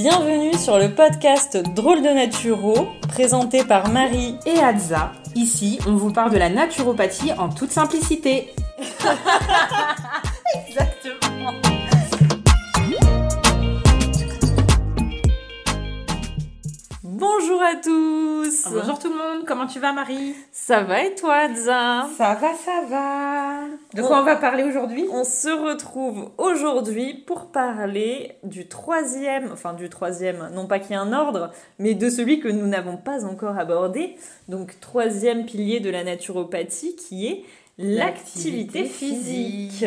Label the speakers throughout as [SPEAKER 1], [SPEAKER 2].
[SPEAKER 1] Bienvenue sur le podcast Drôle de Naturo, présenté par Marie
[SPEAKER 2] et Adza. Ici, on vous parle de la naturopathie en toute simplicité.
[SPEAKER 1] Bonjour à tous.
[SPEAKER 2] Bonjour tout le monde, comment tu vas Marie?
[SPEAKER 1] Ça va et toi Adza?
[SPEAKER 2] Ça va, ça va. De quoi on, va parler aujourd'hui?
[SPEAKER 1] On se retrouve aujourd'hui pour parler du troisième, enfin du troisième, non pas qu'il y ait un ordre, mais de celui que nous n'avons pas encore abordé, donc troisième pilier de la naturopathie qui est l'activité physique.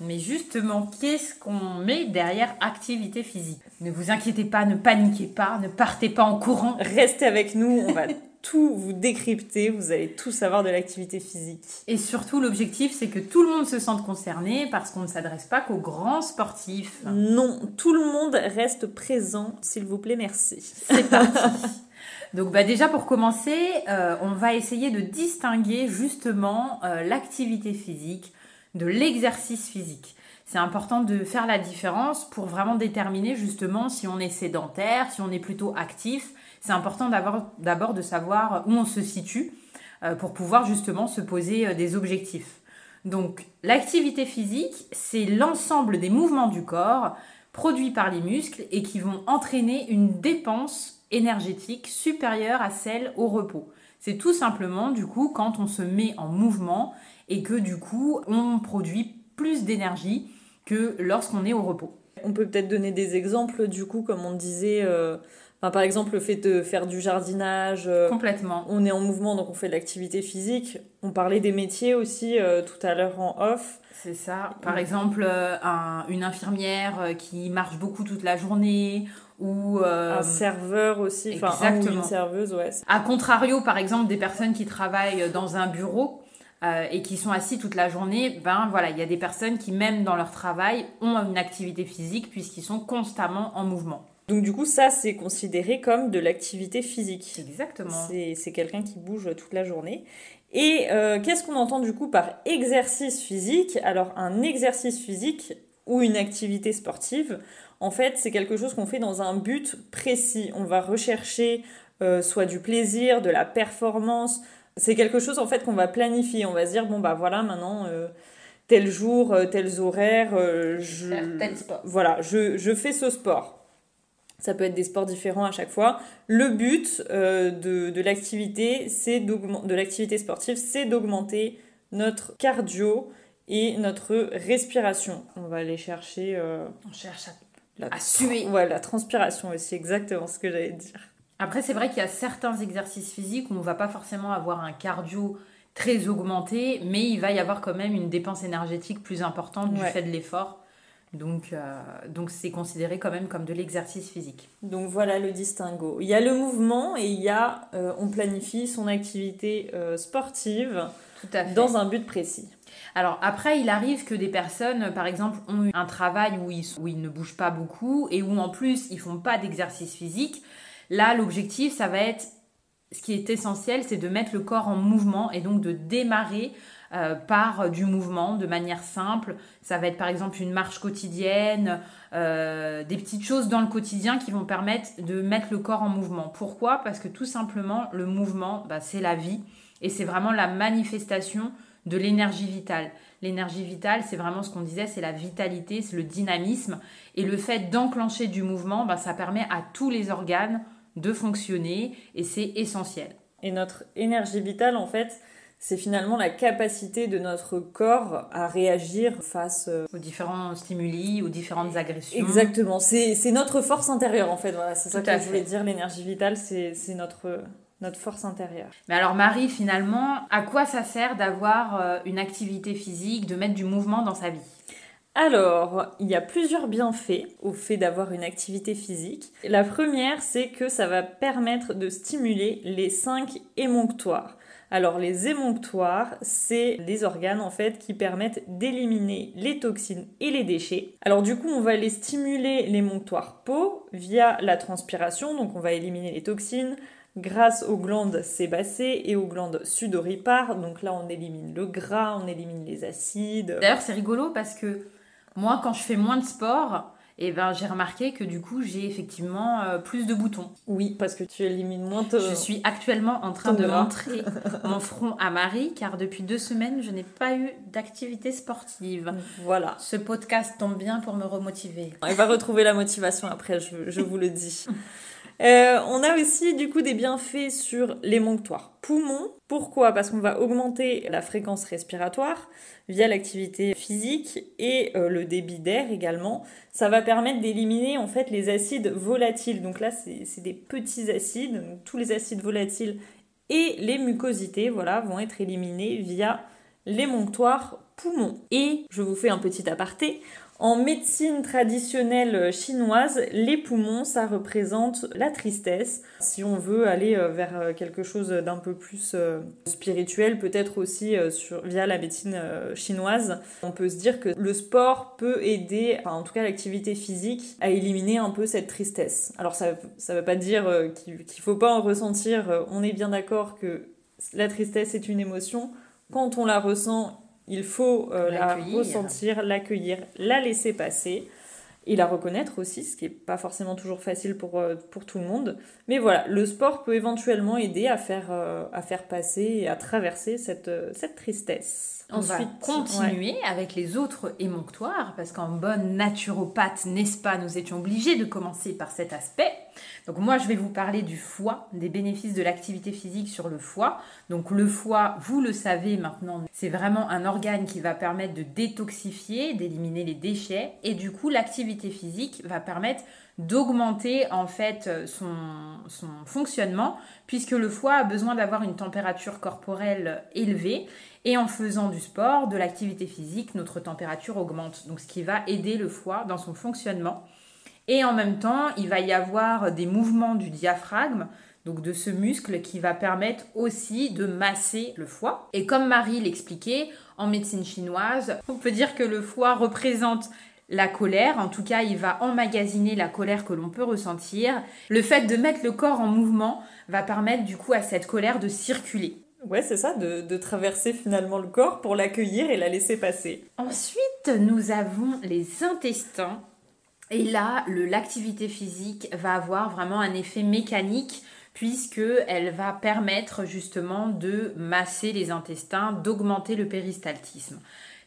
[SPEAKER 2] Mais justement, qu'est-ce qu'on met derrière activité physique? Ne vous inquiétez pas, ne paniquez pas, ne partez pas en courant.
[SPEAKER 1] Restez avec nous, on va tout vous décrypter, vous allez tout savoir de l'activité physique.
[SPEAKER 2] Et surtout, l'objectif, c'est que tout le monde se sente concerné parce qu'on ne s'adresse pas qu'aux grands sportifs.
[SPEAKER 1] Non, tout le monde reste présent, s'il vous plaît, merci.
[SPEAKER 2] C'est parti. Donc bah déjà pour commencer, euh, on va essayer de distinguer justement euh, l'activité physique de l'exercice physique. C'est important de faire la différence pour vraiment déterminer justement si on est sédentaire, si on est plutôt actif. C'est important d'abord de savoir où on se situe euh, pour pouvoir justement se poser des objectifs. Donc l'activité physique, c'est l'ensemble des mouvements du corps produits par les muscles et qui vont entraîner une dépense énergétique supérieure à celle au repos. C'est tout simplement du coup quand on se met en mouvement et que du coup on produit plus d'énergie que lorsqu'on est au repos.
[SPEAKER 1] On peut peut-être donner des exemples du coup comme on disait euh, par exemple, le fait de faire du jardinage.
[SPEAKER 2] Euh, Complètement.
[SPEAKER 1] On est en mouvement, donc on fait de l'activité physique. On parlait des métiers aussi euh, tout à l'heure en off.
[SPEAKER 2] C'est ça. Par exemple, une infirmière qui marche beaucoup toute la journée ou
[SPEAKER 1] euh, un serveur aussi, enfin une serveuse, ouais.
[SPEAKER 2] À contrario, par exemple, des personnes qui travaillent dans un bureau euh, et qui sont assis toute la journée, ben voilà, il y a des personnes qui même dans leur travail ont une activité physique puisqu'ils sont constamment en mouvement.
[SPEAKER 1] Donc du coup, ça, c'est considéré comme de l'activité physique.
[SPEAKER 2] Exactement.
[SPEAKER 1] C'est quelqu'un qui bouge toute la journée. Et euh, qu'est-ce qu'on entend du coup par exercice physique? Alors un exercice physique ou une activité sportive, en fait, c'est quelque chose qu'on fait dans un but précis. On va rechercher euh, soit du plaisir, de la performance. C'est quelque chose en fait qu'on va planifier. On va se dire bon bah voilà maintenant euh, tel jour, euh, tels horaires, je voilà je, je, fais ce sport. Ça peut être des sports différents à chaque fois. Le but de, de l'activité, c'est de l'activité sportive, c'est d'augmenter notre cardio et notre respiration. On va aller chercher.
[SPEAKER 2] On cherche à à suer.
[SPEAKER 1] Ouais, la transpiration aussi, exactement ce que j'allais dire.
[SPEAKER 2] Après, c'est vrai qu'il y a certains exercices physiques où on ne va pas forcément avoir un cardio très augmenté, mais il va y avoir quand même une dépense énergétique plus importante du fait de l'effort. Donc, euh, donc c'est considéré quand même comme de l'exercice physique.
[SPEAKER 1] Donc voilà le distinguo. Il y a le mouvement et il y a, euh, on planifie son activité euh, sportive dans un but précis.
[SPEAKER 2] Alors après, il arrive que des personnes, par exemple, ont eu un travail où ils, où ils ne bougent pas beaucoup et où en plus ils font pas d'exercice physique. Là, l'objectif, ça va être, ce qui est essentiel, c'est de mettre le corps en mouvement et donc de démarrer euh, par du mouvement de manière simple. Ça va être par exemple une marche quotidienne, euh, des petites choses dans le quotidien qui vont permettre de mettre le corps en mouvement. Pourquoi? Parce que tout simplement, le mouvement, bah, c'est la vie et c'est vraiment la manifestation de l'énergie vitale. L'énergie vitale, c'est vraiment ce qu'on disait, c'est la vitalité, c'est le dynamisme. Et le fait d'enclencher du mouvement, ben, ça permet à tous les organes de fonctionner et c'est essentiel.
[SPEAKER 1] Et notre énergie vitale, en fait, c'est finalement la capacité de notre corps à réagir face
[SPEAKER 2] euh, aux différents stimuli, aux différentes agressions.
[SPEAKER 1] Exactement, c'est notre force intérieure en fait, voilà, c'est ça que je voulais dire, l'énergie vitale, c'est notre notre force intérieure.
[SPEAKER 2] Mais alors Marie, finalement, à quoi ça sert d'avoir euh, une activité physique, de mettre du mouvement dans sa vie?
[SPEAKER 1] Alors, il y a plusieurs bienfaits au fait d'avoir une activité physique. La première, c'est que ça va permettre de stimuler les cinq émonctoires. Alors les émonctoires, c'est les organes en fait qui permettent d'éliminer les toxines et les déchets. Alors du coup, on va les stimuler l'émonctoire peau via la transpiration, donc on va éliminer les toxines, grâce aux glandes sébacées et aux glandes sudoripares. Donc là, on élimine le gras, on élimine les acides.
[SPEAKER 2] D'ailleurs, c'est rigolo parce que moi, quand je fais moins de sport, et ben j'ai remarqué que du coup j'ai effectivement euh, plus de boutons.
[SPEAKER 1] Oui, parce que tu élimines moins de...
[SPEAKER 2] Je suis actuellement en train de montrer mon front à Marie car depuis deux semaines je n'ai pas eu d'activité sportive.
[SPEAKER 1] Voilà.
[SPEAKER 2] Ce podcast tombe bien pour me remotiver.
[SPEAKER 1] Elle va retrouver la motivation après, je, je vous le dis. Euh, on a aussi du coup des bienfaits sur l'émonctoire poumon. Pourquoi? Parce qu'on va augmenter la fréquence respiratoire via l'activité physique et euh, le débit d'air également. Ça va permettre d'éliminer en fait les acides volatiles. Donc là, c'est des petits acides. tous les acides volatiles et les mucosités voilà, vont être éliminés via l'émonctoire poumon. Et je vous fais un petit aparté. En médecine traditionnelle chinoise, les poumons, ça représente la tristesse. Si on veut aller euh, vers euh, quelque chose d'un peu plus euh, spirituel, peut-être aussi via la médecine chinoise, on peut se dire que le sport peut aider, en tout cas l'activité physique, à éliminer un peu cette tristesse. Alors ça ne veut pas dire qu'il ne faut pas en ressentir, on est bien d'accord que la tristesse est une émotion. Quand on la ressent, il faut euh, la ressentir, l'accueillir, la laisser passer et la reconnaître aussi, ce qui n'est pas forcément toujours facile pour, euh, pour tout le monde. Mais voilà, le sport peut éventuellement aider à faire, euh, à faire passer et à traverser cette, cette tristesse.
[SPEAKER 2] On va continuer avec les autres émonctoires, parce qu'en bonne naturopathe, n'est-ce pas, nous étions obligés de commencer par cet aspect. Donc moi, je vais vous parler du foie, des bénéfices de l'activité physique sur le foie. Donc le foie, vous le savez maintenant, c'est vraiment un organe qui va permettre de détoxifier, d'éliminer les déchets, et du coup, l'activité physique va permettre d'augmenter en fait son, fonctionnement puisque le foie a besoin d'avoir une température corporelle élevée et en faisant du sport, de l'activité physique, notre température augmente. Donc ce qui va aider le foie dans son fonctionnement. Et en même temps, il va y avoir des mouvements du diaphragme, donc de ce muscle qui va permettre aussi de masser le foie. Et comme Marie l'expliquait, en médecine chinoise, on peut dire que le foie représente la colère, en tout cas il va emmagasiner la colère que l'on peut ressentir. Le fait de mettre le corps en mouvement va permettre du coup à cette colère de circuler.
[SPEAKER 1] Ouais, c'est ça, de, traverser finalement le corps pour l'accueillir et la laisser passer.
[SPEAKER 2] Ensuite, nous avons les intestins. Et là, l'activité physique va avoir vraiment un effet mécanique puisque elle va permettre justement de masser les intestins, d'augmenter le péristaltisme.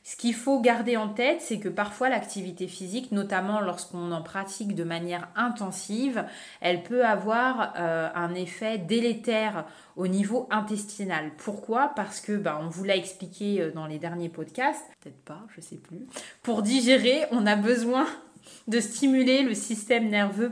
[SPEAKER 2] Ce qu'il faut garder en tête, c'est que parfois l'activité physique, notamment lorsqu'on en pratique de manière intensive, elle peut avoir euh, un effet délétère au niveau intestinal. Pourquoi? Parce que, ben, on vous l'a expliqué euh, dans les derniers podcasts, peut-être pas, je sais plus. Pour digérer, on a besoin de stimuler le système nerveux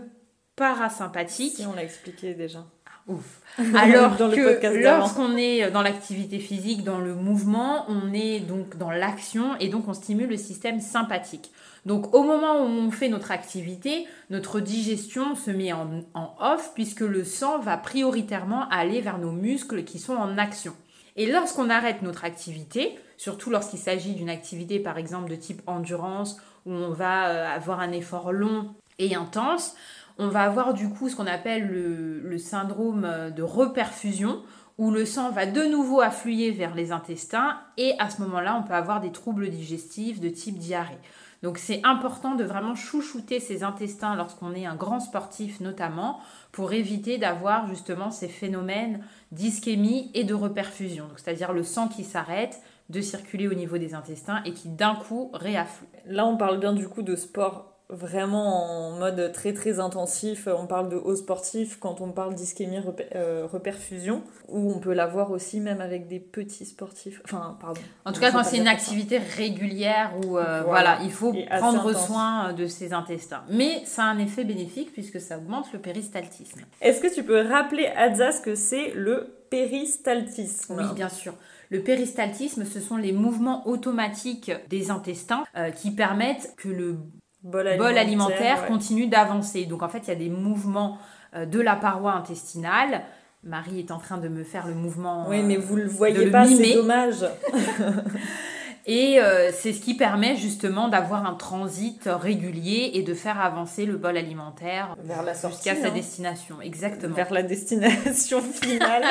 [SPEAKER 2] parasympathique.
[SPEAKER 1] Si, on l'a expliqué déjà.
[SPEAKER 2] Ouf. Alors que lorsqu'on est dans l'activité physique, dans le mouvement, on est donc dans l'action et donc on stimule le système sympathique. Donc au moment où on fait notre activité, notre digestion se met en, en off puisque le sang va prioritairement aller vers nos muscles qui sont en action. Et lorsqu'on arrête notre activité, surtout lorsqu'il s'agit d'une activité par exemple de type endurance, où on va euh, avoir un effort long et intense, on va avoir du coup ce qu'on appelle le, syndrome de reperfusion, où le sang va de nouveau affluer vers les intestins et à ce moment-là, on peut avoir des troubles digestifs de type diarrhée. Donc c'est important de vraiment chouchouter ses intestins lorsqu'on est un grand sportif notamment pour éviter d'avoir justement ces phénomènes d'ischémie et de reperfusion. C'est-à-dire le sang qui s'arrête de circuler au niveau des intestins et qui d'un coup réafflue.
[SPEAKER 1] Là on parle bien du coup de sport vraiment en mode très très intensif. On parle de haut sportif quand on parle d'ischémie euh, reperfusion, ou on peut l'avoir aussi même avec des petits sportifs. Enfin, pardon.
[SPEAKER 2] En tout cas, quand c'est une activité régulière où euh, voilà. il faut prendre soin de ses intestins. Mais ça a un effet bénéfique puisque ça augmente le péristaltisme.
[SPEAKER 1] Est-ce que tu peux rappeler, Adza, ce que c'est le péristaltisme?
[SPEAKER 2] Oui, bien sûr. Le péristaltisme, ce sont les mouvements automatiques des intestins qui permettent que le bol alimentaire, continue d'avancer. Donc en fait, il y a des mouvements euh, de la paroi intestinale. Marie est en train de me faire le mouvement.
[SPEAKER 1] Oui, mais vous le voyez pas, c'est dommage.
[SPEAKER 2] Et euh, c'est ce qui permet justement d'avoir un transit régulier et de faire avancer le bol alimentaire
[SPEAKER 1] vers la
[SPEAKER 2] jusqu'à sa hein. destination. Exactement.
[SPEAKER 1] Vers la destination finale.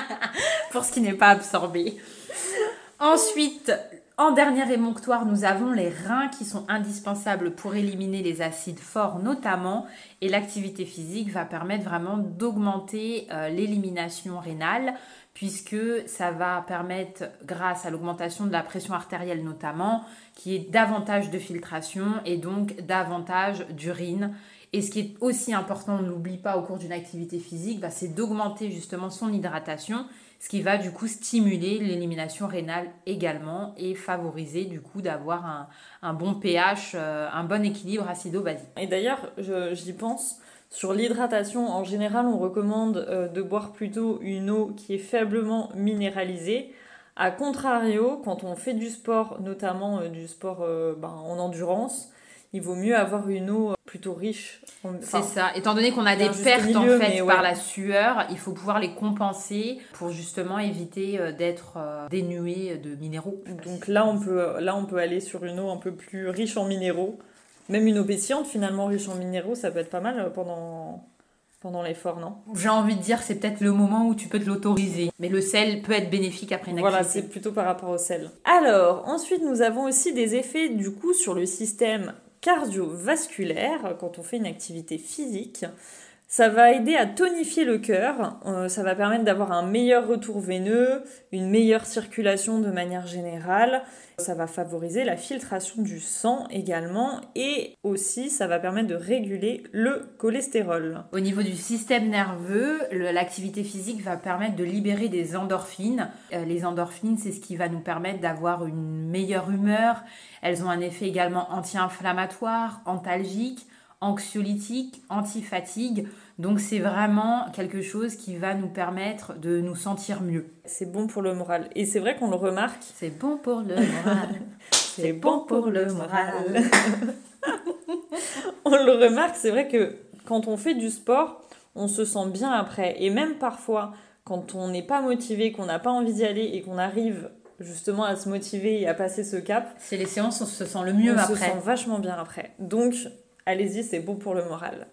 [SPEAKER 2] Pour ce qui n'est pas absorbé. Ensuite, En dernier émonctoire, nous avons les reins qui sont indispensables pour éliminer les acides forts notamment. Et l'activité physique va permettre vraiment d'augmenter euh, l'élimination rénale puisque ça va permettre, grâce à l'augmentation de la pression artérielle notamment, qui est davantage de filtration et donc davantage d'urine. Et ce qui est aussi important, on ne l'oublie pas au cours d'une activité physique, bah, c'est d'augmenter justement son hydratation, ce qui va du coup stimuler l'élimination rénale également et favoriser du coup d'avoir un, bon pH, euh, un bon équilibre acido-basique.
[SPEAKER 1] Et d'ailleurs, j'y pense, sur l'hydratation, en général, on recommande euh, de boire plutôt une eau qui est faiblement minéralisée. A contrario, quand on fait du sport, notamment euh, du sport ben, en endurance, il vaut mieux avoir une eau plutôt riche.
[SPEAKER 2] c'est ça. Étant donné qu'on a des pertes en fait par la sueur, il faut pouvoir les compenser pour justement éviter d'être dénué de minéraux.
[SPEAKER 1] Donc là on peut là on peut aller sur une eau un peu plus riche en minéraux même une eau pétillante, finalement, riche en minéraux, ça peut être pas mal euh, pendant, pendant l'effort, non?
[SPEAKER 2] J'ai envie de dire, c'est peut-être le moment où tu peux te l'autoriser. Mais le sel peut être bénéfique après une
[SPEAKER 1] activité. Voilà, c'est plutôt par rapport au sel. Alors, ensuite, nous avons aussi des effets, du coup, sur le système cardiovasculaire quand on fait une activité physique. Ça va aider à tonifier le cœur, euh, ça va permettre d'avoir un meilleur retour veineux, une meilleure circulation de manière générale, ça va favoriser la filtration du sang également et aussi ça va permettre de réguler le cholestérol.
[SPEAKER 2] Au niveau du système nerveux, l'activité physique va permettre de libérer des endorphines. Euh, les endorphines, c'est ce qui va nous permettre d'avoir une meilleure humeur. Elles ont un effet également anti-inflammatoire, antalgique anxiolytique, anti-fatigue. Donc c'est vraiment quelque chose qui va nous permettre de nous sentir mieux.
[SPEAKER 1] C'est bon pour le moral. Et c'est vrai qu'on le remarque.
[SPEAKER 2] C'est bon pour le moral. c'est bon pour le moral.
[SPEAKER 1] on le remarque, c'est vrai que quand on fait du sport, on se sent bien après. Et même parfois, quand on n'est pas motivé, qu'on n'a pas envie d'y aller et qu'on arrive justement à se motiver et à passer ce cap.
[SPEAKER 2] C'est les séances, on se sent le mieux après. On
[SPEAKER 1] se sent vachement bien après. Donc, allez-y, c'est bon pour le moral.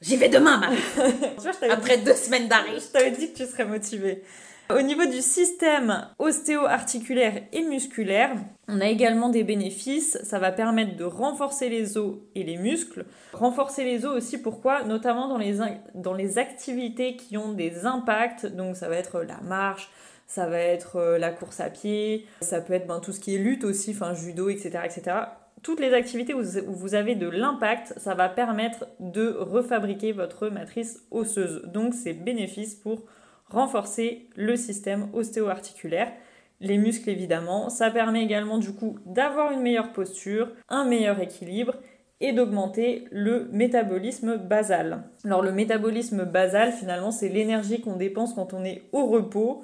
[SPEAKER 2] J'y vais demain, Marie. Après deux semaines d'arrêt.
[SPEAKER 1] Je t'avais dit que tu serais motivée. Au niveau du système ostéo-articulaire et musculaire, on a également des bénéfices. Ça va permettre de renforcer les os et les muscles. Renforcer les os aussi, pourquoi? Notamment dans les, dans les activités qui ont des impacts. Donc ça va être la marche, ça va être euh, la course à pied, ça peut être ben, tout ce qui est lutte aussi, enfin judo, etc. etc toutes les activités où vous avez de l'impact, ça va permettre de refabriquer votre matrice osseuse. Donc c'est bénéfice pour renforcer le système ostéo-articulaire, les muscles évidemment. Ça permet également du coup d'avoir une meilleure posture, un meilleur équilibre et d'augmenter le métabolisme basal. Alors le métabolisme basal finalement c'est l'énergie qu'on dépense quand on est au repos.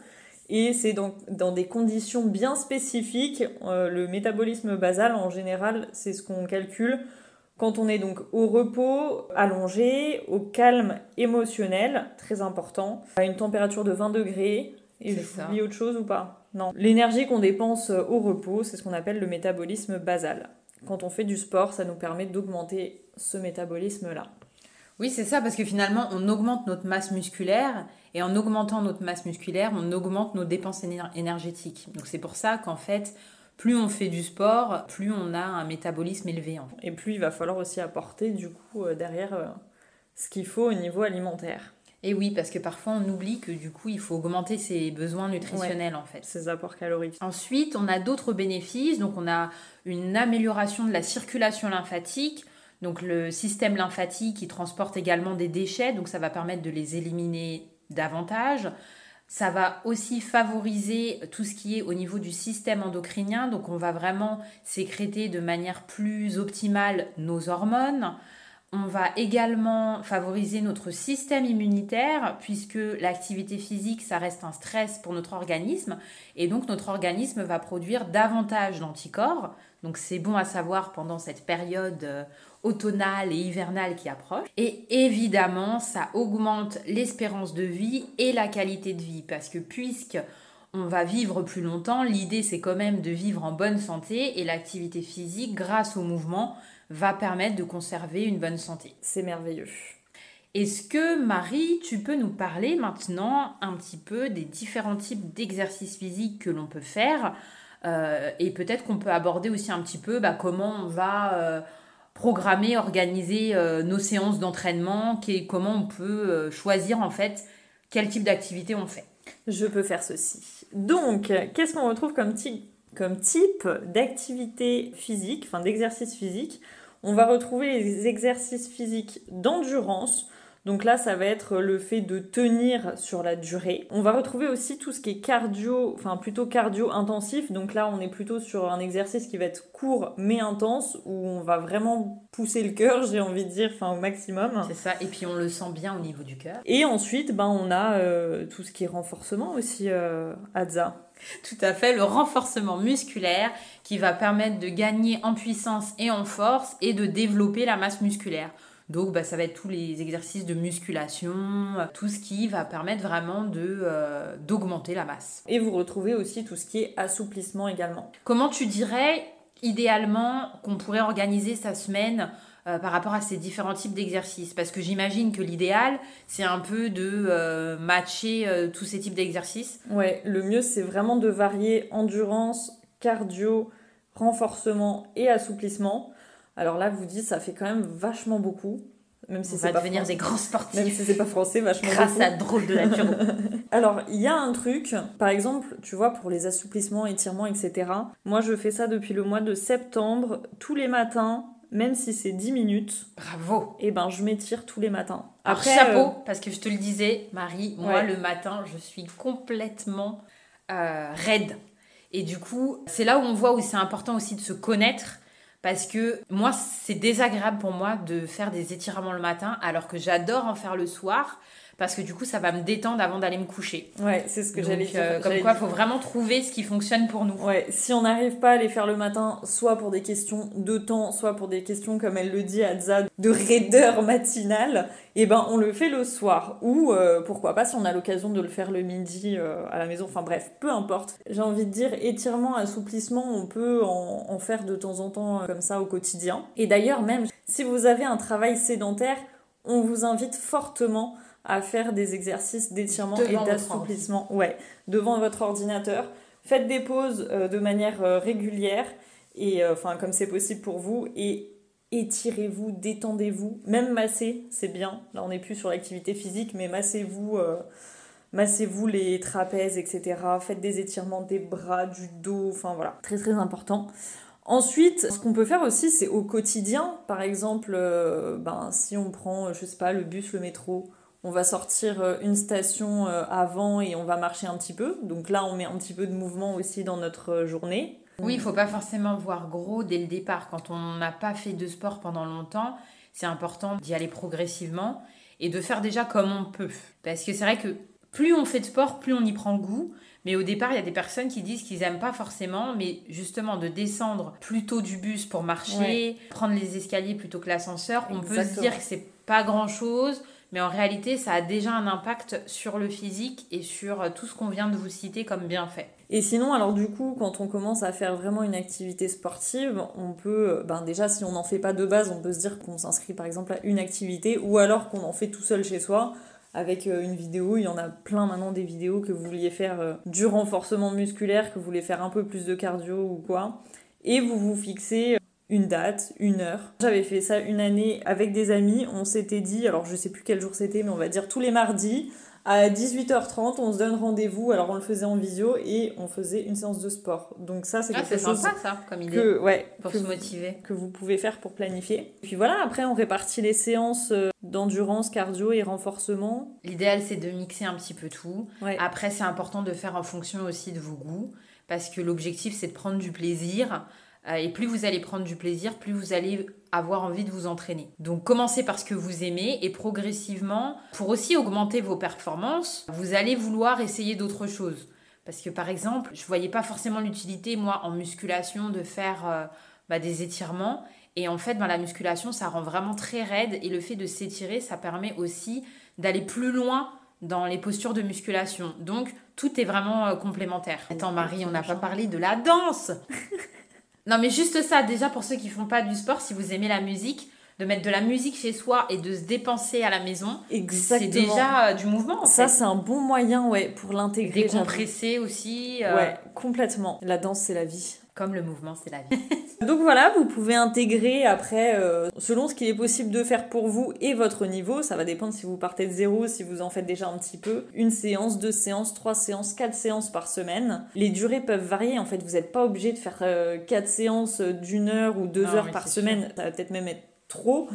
[SPEAKER 1] Et c'est dans, dans, des conditions bien spécifiques. Euh, le métabolisme basal, en général, c'est ce qu'on calcule quand on est donc au repos, allongé, au calme émotionnel, très important, à une température de 20 degrés. Et j'oublie autre chose ou pas? Non. L'énergie qu'on dépense au repos, c'est ce qu'on appelle le métabolisme basal. Quand on fait du sport, ça nous permet d'augmenter ce métabolisme-là.
[SPEAKER 2] Oui, c'est ça, parce que finalement, on augmente notre masse musculaire et en augmentant notre masse musculaire, on augmente nos dépenses énergétiques. Donc c'est pour ça qu'en fait, plus on fait du sport, plus on a un métabolisme élevé.
[SPEAKER 1] Et plus il va falloir aussi apporter du coup euh, derrière euh, ce qu'il faut au niveau alimentaire.
[SPEAKER 2] Et oui, parce que parfois on oublie que du coup il faut augmenter ses besoins nutritionnels en fait.
[SPEAKER 1] Ses apports caloriques.
[SPEAKER 2] Ensuite, on a d'autres bénéfices. Donc on a une amélioration de la circulation lymphatique. Donc le système lymphatique qui transporte également des déchets, donc ça va permettre de les éliminer davantage. Ça va aussi favoriser tout ce qui est au niveau du système endocrinien, donc on va vraiment sécréter de manière plus optimale nos hormones. On va également favoriser notre système immunitaire puisque l'activité physique, ça reste un stress pour notre organisme et donc notre organisme va produire davantage d'anticorps. Donc c'est bon à savoir pendant cette période euh, automnale et hivernale qui approche. Et évidemment, ça augmente l'espérance de vie et la qualité de vie parce que puisque on va vivre plus longtemps, l'idée c'est quand même de vivre en bonne santé et l'activité physique grâce au mouvement va permettre de conserver une bonne santé.
[SPEAKER 1] C'est merveilleux.
[SPEAKER 2] Est-ce que Marie, tu peux nous parler maintenant un petit peu des différents types d'exercices physiques que l'on peut faire Euh, et peut-être qu'on peut aborder aussi un petit peu bah, comment on va euh, programmer, organiser nos séances d'entraînement, comment on peut choisir en fait quel type d'activité on fait.
[SPEAKER 1] Je peux faire ceci. Donc, qu'est-ce qu'on retrouve comme, comme type d'activité physique, enfin d'exercice physique? On va retrouver les exercices physiques d'endurance, donc là, ça va être le fait de tenir sur la durée. On va retrouver aussi tout ce qui est cardio, enfin plutôt cardio intensif. Donc là, on est plutôt sur un exercice qui va être court mais intense, où on va vraiment pousser le cœur, j'ai envie de dire, enfin au maximum.
[SPEAKER 2] C'est ça, et puis on le sent bien au niveau du cœur.
[SPEAKER 1] Et ensuite, ben, on a euh, tout ce qui est renforcement aussi, euh, Adza.
[SPEAKER 2] Tout à fait, le renforcement musculaire qui va permettre de gagner en puissance et en force et de développer la masse musculaire. Donc bah, ça va être tous les exercices de musculation, tout ce qui va permettre vraiment de euh, d'augmenter la masse.
[SPEAKER 1] Et vous retrouvez aussi tout ce qui est assouplissement également.
[SPEAKER 2] Comment tu dirais idéalement qu'on pourrait organiser sa semaine euh, par rapport à ces différents types d'exercices? Parce que j'imagine que l'idéal, c'est un peu de euh, matcher tous ces types d'exercices.
[SPEAKER 1] Ouais, le mieux, c'est vraiment de varier endurance, cardio, renforcement et assouplissement. Alors là, vous dites, ça fait quand même vachement beaucoup.
[SPEAKER 2] Même si c'est pas devenir des grands sportifs.
[SPEAKER 1] Même si c'est pas français, vachement
[SPEAKER 2] Grâce à drôle de nature.
[SPEAKER 1] Alors, il y a un truc, par exemple, tu vois, pour les assouplissements, étirements, etc. Moi, je fais ça depuis le mois de septembre, tous les matins, même si c'est 10 minutes.
[SPEAKER 2] Bravo.
[SPEAKER 1] Et eh ben, je m'étire tous les matins.
[SPEAKER 2] Après, chapeau, euh, parce que je te le disais, Marie, moi, le matin, je suis complètement euh, raide. Et du coup, c'est là où on voit où c'est important aussi de se connaître parce que moi, c'est désagréable pour moi de faire des étirements le matin alors que j'adore en faire le soir parce que du coup ça va me détendre avant d'aller me coucher.
[SPEAKER 1] Ouais, c'est ce que j'allais dire. Euh,
[SPEAKER 2] comme quoi, il faut vraiment trouver ce qui fonctionne pour nous.
[SPEAKER 1] Ouais, si on n'arrive pas à les faire le matin, soit pour des questions de temps, soit pour des questions, comme elle le dit, Adza, de raideur matinale, et eh ben on le fait le soir. Ou euh, pourquoi pas si on a l'occasion de le faire le midi euh, à la maison. Enfin bref, peu importe. J'ai envie de dire étirement, assouplissement, on peut en, en faire de temps en temps comme ça au quotidien. Et d'ailleurs même si vous avez un travail sédentaire, on vous invite fortement à faire des exercices d'étirement et d'assouplissement ouais, devant votre ordinateur. Faites des pauses euh, de manière euh, régulière et euh, enfin comme c'est possible pour vous et étirez-vous, détendez-vous, même masser, c'est bien. Là on n'est plus sur l'activité physique mais massez-vous massez-vous les trapèzes etc. Faites des étirements des bras, du dos, enfin voilà, très très important. Ensuite, ce qu'on peut faire aussi, c'est au quotidien. Par exemple, ben, si on prend, je sais pas, le bus, le métro, on va sortir euh, une station euh, avant et on va marcher un petit peu. Donc là, on met un petit peu de mouvement aussi dans notre euh, journée.
[SPEAKER 2] Oui, il faut pas forcément voir gros dès le départ. Quand on n'a pas fait de sport pendant longtemps, c'est important d'y aller progressivement et de faire déjà comme on peut. Parce que c'est vrai que plus on fait de sport, plus on y prend goût. Mais au départ, il y a des personnes qui disent qu'ils n'aiment pas forcément, mais justement de descendre plutôt du bus pour marcher, prendre les escaliers plutôt que l'ascenseur, on peut se dire que c'est pas grand chose mais en réalité, ça a déjà un impact sur le physique et sur euh, tout ce qu'on vient de vous citer comme bienfait.
[SPEAKER 1] Et sinon, alors du coup, quand on commence à faire vraiment une activité sportive, on peut, euh, ben déjà, si on n'en fait pas de base, on peut se dire qu'on s'inscrit par exemple à une activité, ou alors qu'on en fait tout seul chez soi avec euh, une vidéo. Il y en a plein maintenant des vidéos que vous vouliez faire du renforcement musculaire, que vous voulez faire un peu plus de cardio ou quoi. Et vous vous fixez une date, une heure. J'avais fait ça une année avec des amis. On s'était dit, alors je sais plus quel jour c'était, mais on va dire tous les mardis à 18h30, on se donne rendez-vous. Alors on le faisait en visio et on faisait une séance de sport. Donc ça, c'est
[SPEAKER 2] ah,
[SPEAKER 1] quelque chose
[SPEAKER 2] sympa, ça, comme idée.
[SPEAKER 1] Que, ouais,
[SPEAKER 2] pour se motiver.
[SPEAKER 1] Que vous pouvez faire pour planifier. Et puis voilà, après on répartit les séances euh, d'endurance, cardio et renforcement.
[SPEAKER 2] L'idéal, c'est de mixer un petit peu tout. Après, c'est important de faire en fonction aussi de vos goûts. Parce que l'objectif, c'est de prendre du plaisir. Euh, et plus vous allez prendre du plaisir, plus vous allez avoir envie de vous entraîner. Donc commencez par ce que vous aimez et progressivement, pour aussi augmenter vos performances, vous allez vouloir essayer d'autres choses. Parce que par exemple, je ne voyais pas forcément l'utilité, moi, en musculation, de faire euh, bah, des étirements. Et en fait, la musculation, ça rend vraiment très raide. Et le fait de s'étirer, ça permet aussi d'aller plus loin dans les postures de musculation. Donc, tout est vraiment euh, complémentaire. Attends, Marie, on n'a pas parlé de la danse Non, mais juste ça, déjà pour ceux qui font pas du sport, si vous aimez la musique, de mettre de la musique chez soi et de se dépenser à la maison, c'est déjà euh, du mouvement. En
[SPEAKER 1] Ça, c'est un bon moyen, ouais, pour l'intégrer.
[SPEAKER 2] décompresser aussi, euh.
[SPEAKER 1] Ouais, complètement. La danse, c'est la vie.
[SPEAKER 2] comme le mouvement, c'est la vie.
[SPEAKER 1] Donc voilà, vous pouvez intégrer après, euh, selon ce qu'il est possible de faire pour vous et votre niveau, ça va dépendre si vous partez de zéro, si vous en faites déjà un petit peu, une séance, deux séances, trois séances, quatre séances par semaine. Les durées peuvent varier, en fait, vous n'êtes pas obligé de faire euh, quatre séances d'une heure ou deux
[SPEAKER 2] Non,
[SPEAKER 1] heures par semaine, ça va peut-être même être trop.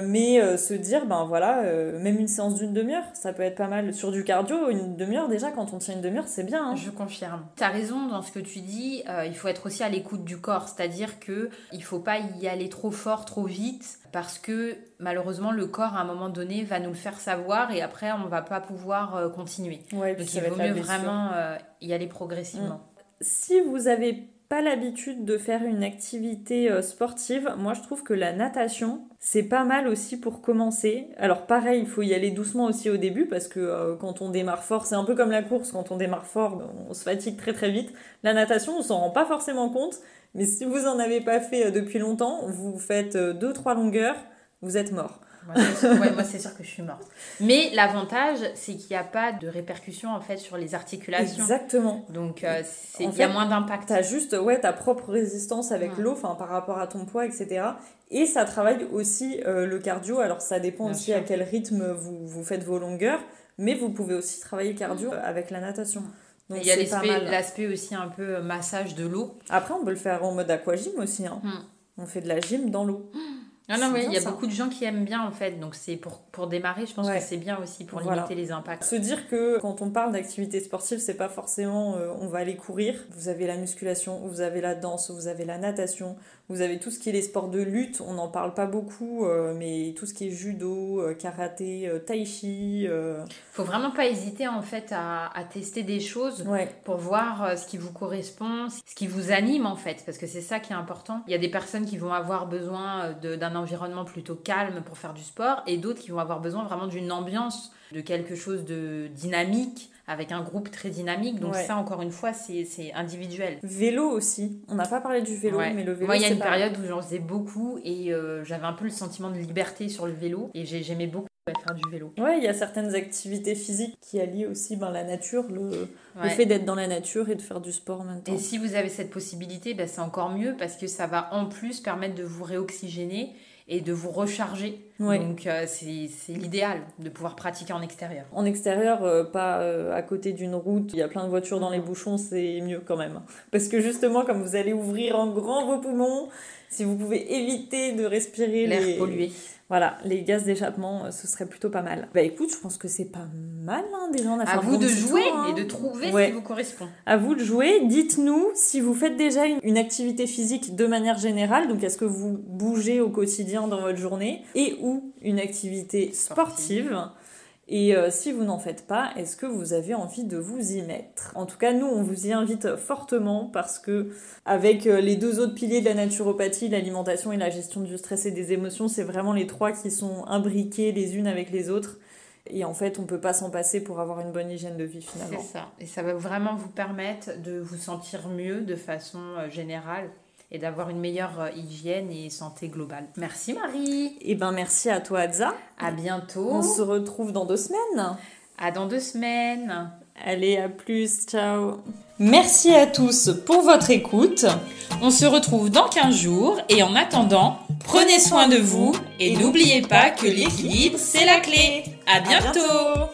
[SPEAKER 1] Mais euh, se dire, ben voilà, euh, même une séance d'une demi-heure, ça peut être pas mal. Sur du cardio, une demi-heure déjà, quand on tient une demi-heure, c'est bien. hein.
[SPEAKER 2] Je confirme. Tu as raison dans ce que tu dis. euh, il faut être aussi à l'écoute du corps, c'est-à-dire que il faut pas y aller trop fort, trop vite, parce que malheureusement le corps à un moment donné va nous le faire savoir et après on va pas pouvoir continuer.
[SPEAKER 1] Ouais,
[SPEAKER 2] Donc il
[SPEAKER 1] va
[SPEAKER 2] vaut mieux vraiment y aller progressivement.
[SPEAKER 1] si vous n'avez pas l'habitude de faire une activité euh, sportive, moi je trouve que la natation, c'est pas mal aussi pour commencer. Alors pareil, il faut y aller doucement aussi au début parce que euh, quand on démarre fort, c'est un peu comme la course, quand on démarre fort, ben, on se fatigue très très vite. La natation, on s'en rend pas forcément compte, mais si vous en avez pas fait euh, depuis longtemps, vous faites 2-3 longueurs, vous êtes mort.
[SPEAKER 2] Moi, c'est sûr, ouais, moi, c'est sûr que je suis morte. Mais l'avantage, c'est qu'il n'y a pas de répercussions en fait sur les articulations.
[SPEAKER 1] Exactement.
[SPEAKER 2] Donc euh, c'est- il y a moins d'impact.
[SPEAKER 1] T'as juste ouais, ta propre résistance avec
[SPEAKER 2] Ouais.
[SPEAKER 1] l'eau, enfin par rapport à ton poids, etc. Et ça travaille aussi euh, le cardio. Alors ça dépend
[SPEAKER 2] Bien
[SPEAKER 1] aussi
[SPEAKER 2] sûr.
[SPEAKER 1] à quel rythme vous, vous faites vos longueurs, mais vous pouvez aussi travailler le cardio euh, avec la natation. Donc
[SPEAKER 2] il y a l'aspect aussi un peu euh, massage de l'eau.
[SPEAKER 1] Après, on peut le faire en mode aquagym aussi. hein.
[SPEAKER 2] Hmm.
[SPEAKER 1] On fait de la gym dans l'eau.
[SPEAKER 2] Ah non,
[SPEAKER 1] C'est
[SPEAKER 2] oui, il y a
[SPEAKER 1] ça.
[SPEAKER 2] beaucoup de gens qui aiment bien en fait. Donc c'est pour, pour démarrer, je pense
[SPEAKER 1] Ouais.
[SPEAKER 2] que c'est bien aussi pour
[SPEAKER 1] Voilà.
[SPEAKER 2] limiter les impacts.
[SPEAKER 1] Se dire que quand on parle d'activité sportive, c'est pas forcément euh, on va aller courir. Vous avez la musculation, vous avez la danse, vous avez la natation, vous avez tout ce qui est les sports de lutte. On n'en parle pas beaucoup, euh, mais tout ce qui est judo, euh, karaté, euh, tai chi. euh,
[SPEAKER 2] Faut vraiment pas hésiter en fait à, à tester des choses
[SPEAKER 1] Ouais,
[SPEAKER 2] pour voir ce qui vous correspond, ce qui vous anime en fait, parce que c'est ça qui est important. Il y a des personnes qui vont avoir besoin d'un environnement plutôt calme pour faire du sport et d'autres qui vont avoir besoin vraiment d'une ambiance, de quelque chose de dynamique, avec un groupe très dynamique. Donc
[SPEAKER 1] Ouais.
[SPEAKER 2] ça, encore une fois, c'est individuel.
[SPEAKER 1] vélo aussi. On n'a pas parlé du vélo,
[SPEAKER 2] Ouais.
[SPEAKER 1] mais le vélo.
[SPEAKER 2] Moi, il y a une
[SPEAKER 1] pas-
[SPEAKER 2] période où j'en faisais beaucoup et euh, j'avais un peu le sentiment de liberté sur le vélo et j'ai- j'aimais beaucoup faire du vélo.
[SPEAKER 1] Ouais, il y a certaines activités physiques qui allient aussi ben, la nature, le, le fait d'être dans la nature et de faire du sport en même temps.
[SPEAKER 2] Et si vous avez cette possibilité, ben, c'est encore mieux parce que ça va en plus permettre de vous réoxygéner et de vous recharger.
[SPEAKER 1] Ouais.
[SPEAKER 2] Donc euh, c'est l'idéal de pouvoir pratiquer en extérieur.
[SPEAKER 1] En extérieur, euh, pas euh, à côté d'une route, il y a plein de voitures dans les bouchons, c'est mieux quand même. Parce que justement, comme vous allez ouvrir en grand vos poumons, si vous pouvez éviter de respirer
[SPEAKER 2] L'air
[SPEAKER 1] les...
[SPEAKER 2] pollué.
[SPEAKER 1] Voilà, les gaz d'échappement, ce serait plutôt pas mal. Bah écoute, je pense que c'est pas mal, hein, déjà on a fait
[SPEAKER 2] À
[SPEAKER 1] un
[SPEAKER 2] vous
[SPEAKER 1] bon
[SPEAKER 2] de jouer
[SPEAKER 1] tour, hein.
[SPEAKER 2] et de trouver
[SPEAKER 1] Ouais.
[SPEAKER 2] ce qui vous correspond.
[SPEAKER 1] À vous de jouer. Dites-nous si vous faites déjà une, une activité physique de manière générale. Donc, est-ce que vous bougez au quotidien dans votre journée? Et ou une activité sportive. Et euh, si vous n'en faites pas, est-ce que vous avez envie de vous y mettre? En tout cas, nous, on vous y invite fortement parce que avec euh, les deux autres piliers de la naturopathie, l'alimentation et la gestion du stress et des émotions, c'est vraiment les trois qui sont imbriqués les unes avec les autres. Et en fait, on peut pas s'en passer pour avoir une bonne hygiène de vie finalement.
[SPEAKER 2] C'est ça. Et ça va vraiment vous permettre de vous sentir mieux de façon euh, générale et d'avoir une meilleure euh, hygiène et santé globale. Merci Marie.
[SPEAKER 1] Et ben merci à toi, Adza.
[SPEAKER 2] À bientôt.
[SPEAKER 1] On se retrouve dans deux semaines.
[SPEAKER 2] À dans deux semaines.
[SPEAKER 1] Allez, à plus, ciao. Merci à tous pour votre écoute.
[SPEAKER 2] On se retrouve dans 15 jours et en attendant, prenez soin de vous et n'oubliez pas que l'équilibre, c'est la clé. À bientôt.